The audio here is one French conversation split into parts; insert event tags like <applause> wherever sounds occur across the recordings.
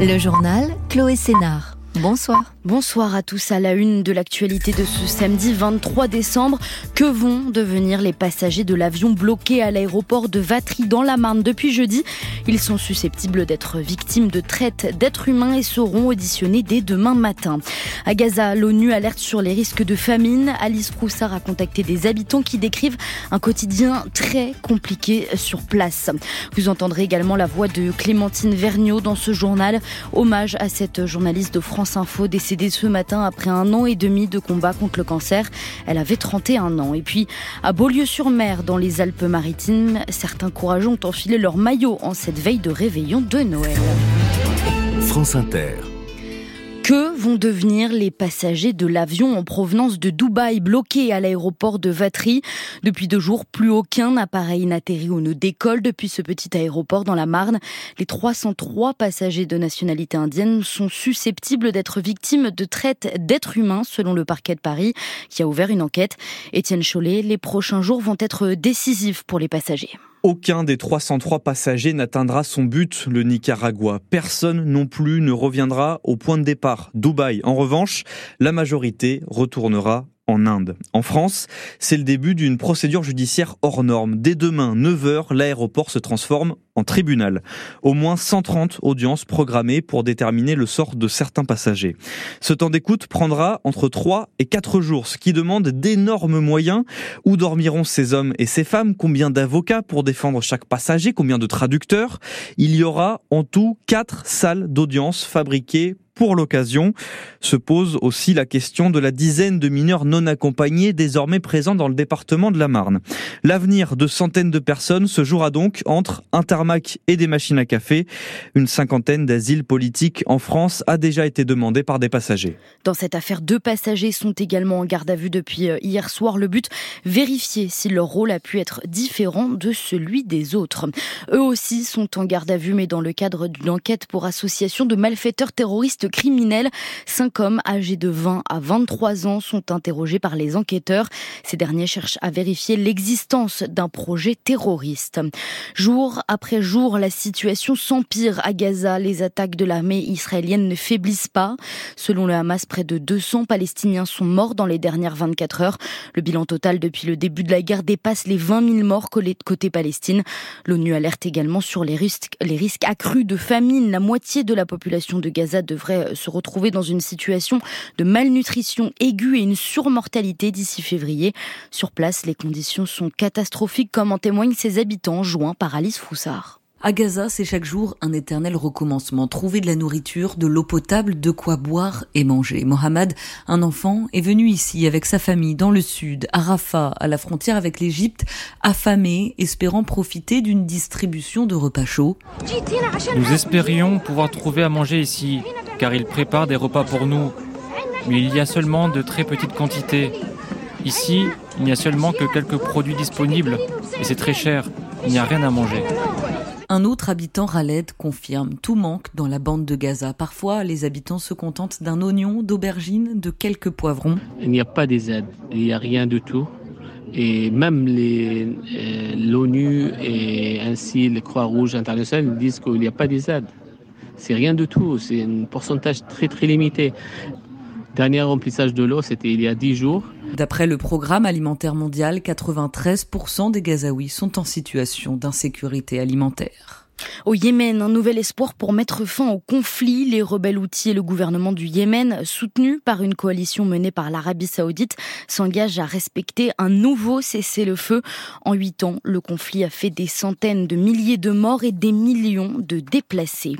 Le journal Chloé Sénard. Bonsoir. Bonsoir à tous à la une de l'actualité de ce samedi 23 décembre. Que vont devenir les passagers de l'avion bloqué à l'aéroport de Vatry dans la Marne depuis jeudi? Ils sont susceptibles d'être victimes de traite d'êtres humains et seront auditionnés dès demain matin. À Gaza, l'ONU alerte sur les risques de famine. Alice Froussard a contacté des habitants qui décrivent un quotidien très compliqué sur place. Vous entendrez également la voix de Clémentine Vergniaud dans ce journal. Hommage à cette journaliste de France Info décédée ce matin après un an et demi de combat contre le cancer. Elle avait 31 ans. Et puis, à Beaulieu-sur-Mer, dans les Alpes-Maritimes, certains courageux ont enfilé leur maillot en cette veille de réveillon de Noël. France Inter. Que vont devenir les passagers de l'avion en provenance de Dubaï bloqué à l'aéroport de Vatry Depuis deux jours, plus aucun appareil n'atterrit ou ne décolle depuis ce petit aéroport dans la Marne. Les 303 passagers de nationalité indienne sont susceptibles d'être victimes de traite d'êtres humains selon le parquet de Paris qui a ouvert une enquête. Étienne Chollet, les prochains jours vont être décisifs pour les passagers. Aucun des 303 passagers n'atteindra son but, le Nicaragua. Personne non plus ne reviendra au point de départ, Dubaï. En revanche, la majorité retournera en France, c'est le début d'une procédure judiciaire hors norme. Dès demain, 9h, l'aéroport se transforme en tribunal. Au moins 130 audiences programmées pour déterminer le sort de certains passagers. Ce temps d'écoute prendra entre 3 et 4 jours, ce qui demande d'énormes moyens. Où dormiront ces hommes et ces femmes? Combien d'avocats pour défendre chaque passager? Combien de traducteurs? Il y aura en tout 4 salles d'audience fabriquées pour l'occasion. Se pose aussi la question de la dizaine de mineurs non accompagnés désormais présents dans le département de la Marne. L'avenir de centaines de personnes se jouera donc entre un tarmac et des machines à café. Une cinquantaine d'asiles politiques en France a déjà été demandée par des passagers. Dans cette affaire, deux passagers sont également en garde à vue depuis euh, hier soir. Le but, vérifier si leur rôle a pu être différent de celui des autres. Eux aussi sont en garde à vue, mais dans le cadre d'une enquête pour association de malfaiteurs terroristes Cinq hommes âgés de 20 à 23 ans sont interrogés par les enquêteurs. Ces derniers cherchent à vérifier l'existence d'un projet terroriste. Jour après jour, la situation s'empire à Gaza. Les attaques de l'armée israélienne ne faiblissent pas. Selon le Hamas, près de 200 Palestiniens sont morts dans les dernières 24 heures. Le bilan total depuis le début de la guerre dépasse les 20 000 morts côté Palestine. L'ONU alerte également sur les risques, les risques accrus de famine. La moitié de la population de Gaza devrait euh, se retrouver dans une situation de malnutrition aiguë et une surmortalité d'ici février. Sur place, les conditions sont catastrophiques comme en témoignent ses habitants joints par Alice Froussard. À Gaza, c'est chaque jour un éternel recommencement. Trouver de la nourriture, de l'eau potable, de quoi boire et manger. Mohamed, un enfant, est venu ici avec sa famille dans le sud, à Rafah, à la frontière avec l'Égypte, affamé, espérant profiter d'une distribution de repas chauds. Nous espérions pouvoir trouver à manger ici, car il prépare des repas pour nous. Mais il y a seulement de très petites quantités. Ici, il n'y a seulement que quelques produits disponibles, et c'est très cher. Il n'y a rien à manger. Un autre habitant, Raled, confirme tout manque dans la bande de Gaza. Parfois, les habitants se contentent d'un oignon, d'aubergine, de quelques poivrons. Il n'y a pas des aides, il n'y a rien du tout. Et même euh, l'ONU et ainsi les Croix-Rouges internationales disent qu'il n'y a pas des aides. C'est rien du tout, c'est un pourcentage très très limité. Dernier remplissage de l'eau, c'était il y a 10 jours. D'après le programme alimentaire mondial, 93% des Gazaouis sont en situation d'insécurité alimentaire. Au Yémen, un nouvel espoir pour mettre fin au conflit. Les rebelles outils et le gouvernement du Yémen, soutenus par une coalition menée par l'Arabie saoudite, s'engagent à respecter un nouveau cessez-le-feu. En huit ans, le conflit a fait des centaines de milliers de morts et des millions de déplacés.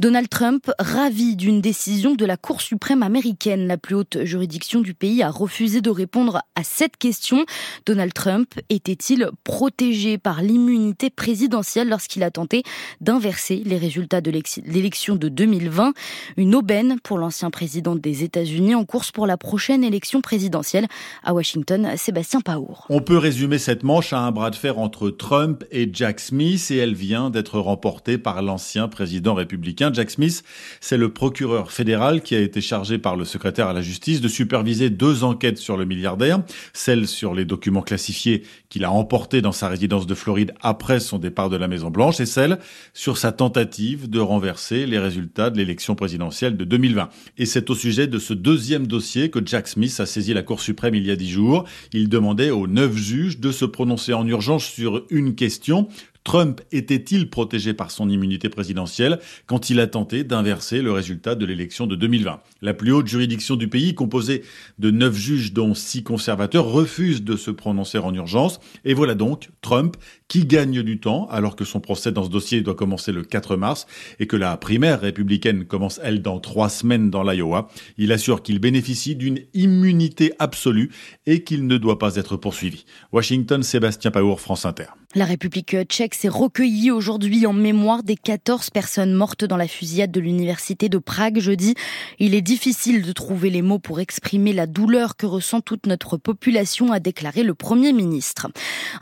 Donald Trump, ravi d'une décision de la Cour suprême américaine, la plus haute juridiction du pays, a refusé de répondre à cette question. Donald Trump était-il protégé par l'immunité présidentielle lorsqu'il a tenté d'inverser les résultats de l'élection de 2020. Une aubaine pour l'ancien président des États-Unis en course pour la prochaine élection présidentielle. À Washington, Sébastien Paour. On peut résumer cette manche à un bras de fer entre Trump et Jack Smith et elle vient d'être remportée par l'ancien président républicain. Jack Smith, c'est le procureur fédéral qui a été chargé par le secrétaire à la justice de superviser deux enquêtes sur le milliardaire, celle sur les documents classifiés qu'il a emportés dans sa résidence de Floride après son départ de la Maison Blanche et celle sur sa tentative de renverser les résultats de l'élection présidentielle de 2020. Et c'est au sujet de ce deuxième dossier que Jack Smith a saisi la Cour suprême il y a dix jours. Il demandait aux neuf juges de se prononcer en urgence sur une question, Trump était-il protégé par son immunité présidentielle quand il a tenté d'inverser le résultat de l'élection de 2020 La plus haute juridiction du pays, composée de neuf juges dont six conservateurs, refuse de se prononcer en urgence. Et voilà donc Trump qui gagne du temps alors que son procès dans ce dossier doit commencer le 4 mars et que la primaire républicaine commence, elle, dans trois semaines dans l'Iowa. Il assure qu'il bénéficie d'une immunité absolue et qu'il ne doit pas être poursuivi. Washington, Sébastien Paour, France Inter. La République tchèque s'est recueillie aujourd'hui en mémoire des 14 personnes mortes dans la fusillade de l'université de Prague jeudi. Il est difficile de trouver les mots pour exprimer la douleur que ressent toute notre population, a déclaré le Premier ministre.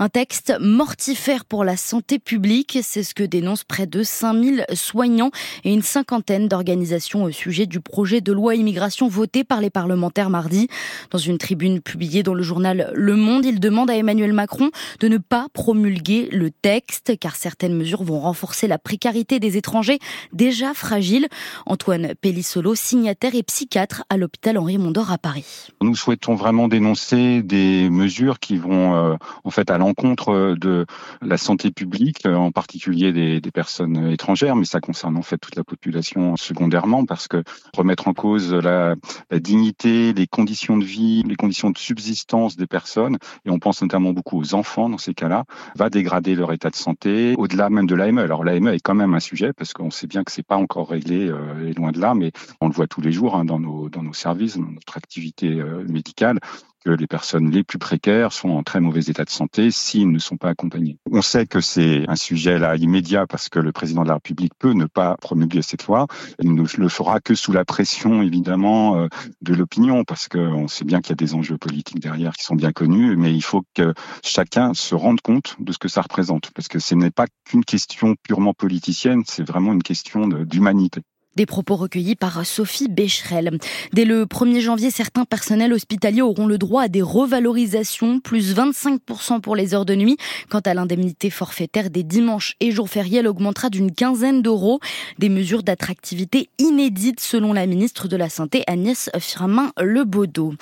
Un texte mortifère pour la santé publique, c'est ce que dénoncent près de 5000 soignants et une cinquantaine d'organisations au sujet du projet de loi immigration voté par les parlementaires mardi. Dans une tribune publiée dans le journal Le Monde, il demande à Emmanuel Macron de ne pas promulguer le texte, car certaines mesures vont renforcer la précarité des étrangers déjà fragiles. Antoine Pellissolo, signataire et psychiatre à l'hôpital Henri Mondor à Paris. Nous souhaitons vraiment dénoncer des mesures qui vont euh, en fait à l'encontre de la santé publique, en particulier des, des, personnes étrangères, mais ça concerne en fait toute la population secondairement, parce que remettre en cause la, la dignité, les conditions de vie, les conditions de subsistance des personnes, et on pense notamment beaucoup aux enfants dans ces cas-là, va dégrader leur état de santé, au-delà même de l'AME. Alors l'AME est quand même un sujet parce qu'on sait bien que c'est pas encore réglé euh, et loin de là, mais on le voit tous les jours hein, dans nos dans nos services, dans notre activité euh, médicale que les personnes les plus précaires sont en très mauvais état de santé s'ils ne sont pas accompagnés. On sait que c'est un sujet là immédiat parce que le président de la République peut ne pas promulguer cette loi. Il ne le fera que sous la pression évidemment euh, de l'opinion parce qu'on sait bien qu'il y a des enjeux politiques derrière qui sont bien connus, mais il faut que chacun se rende compte de ce que ça représente parce que ce n'est pas qu'une question purement politicienne, c'est vraiment une question d'humanité. Des propos recueillis par Sophie Becherel. Dès le 1er janvier, certains personnels hospitaliers auront le droit à des revalorisations, plus 25% pour les heures de nuit. Quant à l'indemnité forfaitaire des dimanches et jours fériés, augmentera d'une quinzaine d'euros. Des mesures d'attractivité inédites selon la ministre de la Santé Agnès Firmin-Lebaudot.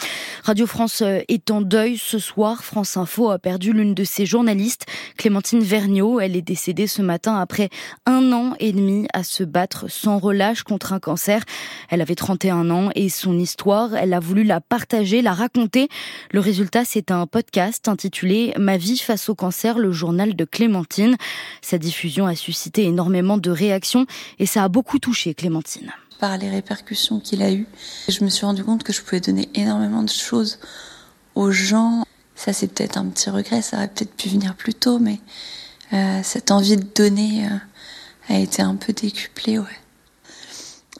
Radio France est en deuil ce soir. France Info a perdu l'une de ses journalistes, Clémentine Vergniaud. Elle est décédée ce matin après un an et demi à se battre sans relâche contre un cancer. Elle avait 31 ans et son histoire, elle a voulu la partager, la raconter. Le résultat, c'est un podcast intitulé Ma vie face au cancer, le journal de Clémentine. Sa diffusion a suscité énormément de réactions et ça a beaucoup touché Clémentine. Par les répercussions qu'il a eues, je me suis rendu compte que je pouvais donner énormément de choses aux gens. Ça, c'est peut-être un petit regret, ça aurait peut-être pu venir plus tôt, mais euh, cette envie de donner euh, a été un peu décuplée, ouais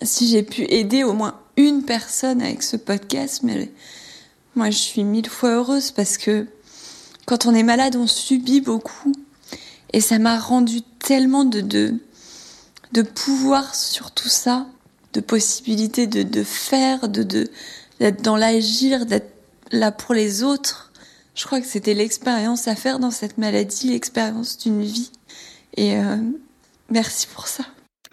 si j'ai pu aider au moins une personne avec ce podcast, mais moi je suis mille fois heureuse parce que quand on est malade, on subit beaucoup. Et ça m'a rendu tellement de, de, de pouvoir sur tout ça, de possibilités de, de faire, de, de, d'être dans l'agir, d'être là pour les autres. Je crois que c'était l'expérience à faire dans cette maladie, l'expérience d'une vie. Et euh, merci pour ça.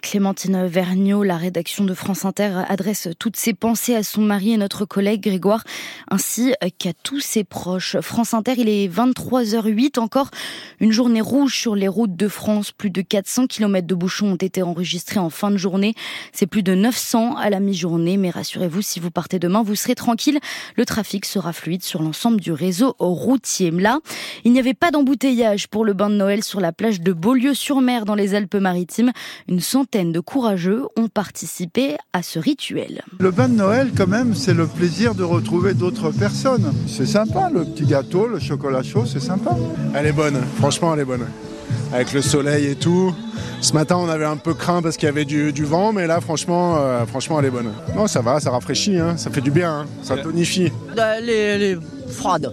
Clémentine Vergniaud, la rédaction de France Inter, adresse toutes ses pensées à son mari et notre collègue Grégoire, ainsi qu'à tous ses proches. France Inter, il est 23h08, encore une journée rouge sur les routes de France. Plus de 400 km de bouchons ont été enregistrés en fin de journée. C'est plus de 900 à la mi-journée, mais rassurez-vous, si vous partez demain, vous serez tranquille. Le trafic sera fluide sur l'ensemble du réseau routier. Là, il n'y avait pas d'embouteillage pour le bain de Noël sur la plage de Beaulieu-sur-Mer dans les Alpes-Maritimes. Une centaine de courageux ont participé à ce rituel. Le bain de Noël, quand même, c'est le plaisir de retrouver d'autres personnes. C'est sympa, le petit gâteau, le chocolat chaud, c'est sympa. Elle est bonne, franchement, elle est bonne. avec le soleil et tout. Ce matin, on avait un peu craint parce qu'il y avait du, vent, mais là, franchement, euh, franchement, elle est bonne. Non, ça va, ça rafraîchit, hein, ça fait du bien, hein, ça tonifie. Elle est, froide.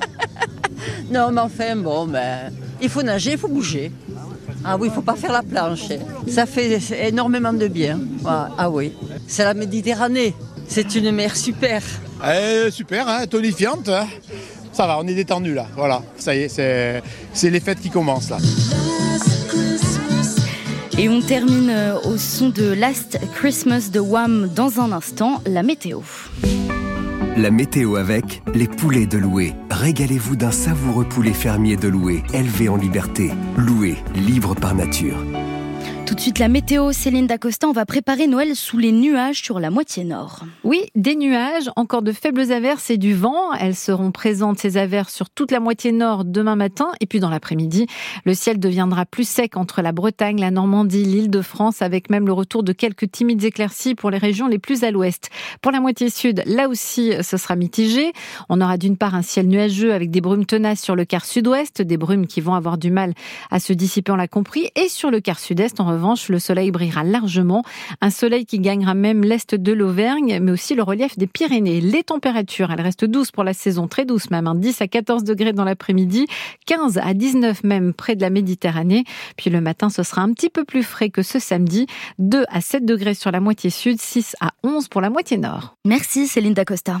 <laughs> non, mais enfin, bon, ben, il faut nager, il faut bouger. Ah oui, il ne faut pas faire la planche. Ça fait énormément de bien. Ah oui, c'est la Méditerranée. C'est une mer super. Eh, super, hein, tonifiante. Hein. Ça va, on est détendu là. Voilà, ça y est, c'est les fêtes qui commencent là. Et on termine euh, au son de Last Christmas de Wham dans un instant, la météo. La météo avec les poulets de Loué. Régalez-vous d'un savoureux poulet fermier de Loué, élevé en liberté. Loué, libre par nature. Tout de suite, la météo, Céline Dacosta, on va préparer Noël sous les nuages sur la moitié nord. Oui, des nuages, encore de faibles averses et du vent. Elles seront présentes, ces averses, sur toute la moitié nord demain matin. Et puis dans l'après-midi, le ciel deviendra plus sec entre la Bretagne, la Normandie, l'île de France, avec même le retour de quelques timides éclaircies pour les régions les plus à l'ouest. Pour la moitié sud, là aussi, ce sera mitigé. On aura d'une part un ciel nuageux avec des brumes tenaces sur le quart sud-ouest, des brumes qui vont avoir du mal à se dissiper, on l'a compris. Et sur le quart sud-est, en revanche, le soleil brillera largement. Un soleil qui gagnera même l'est de l'Auvergne, mais aussi le relief des Pyrénées. Les températures, elles restent douces pour la saison, très douces même, 10 hein. à 14 degrés dans l'après-midi, 15 à 19 même près de la Méditerranée. Puis le matin, ce sera un petit peu plus frais que ce samedi, 2 à 7 degrés sur la moitié sud, 6 à 11 pour la moitié nord. Merci Céline Dacosta.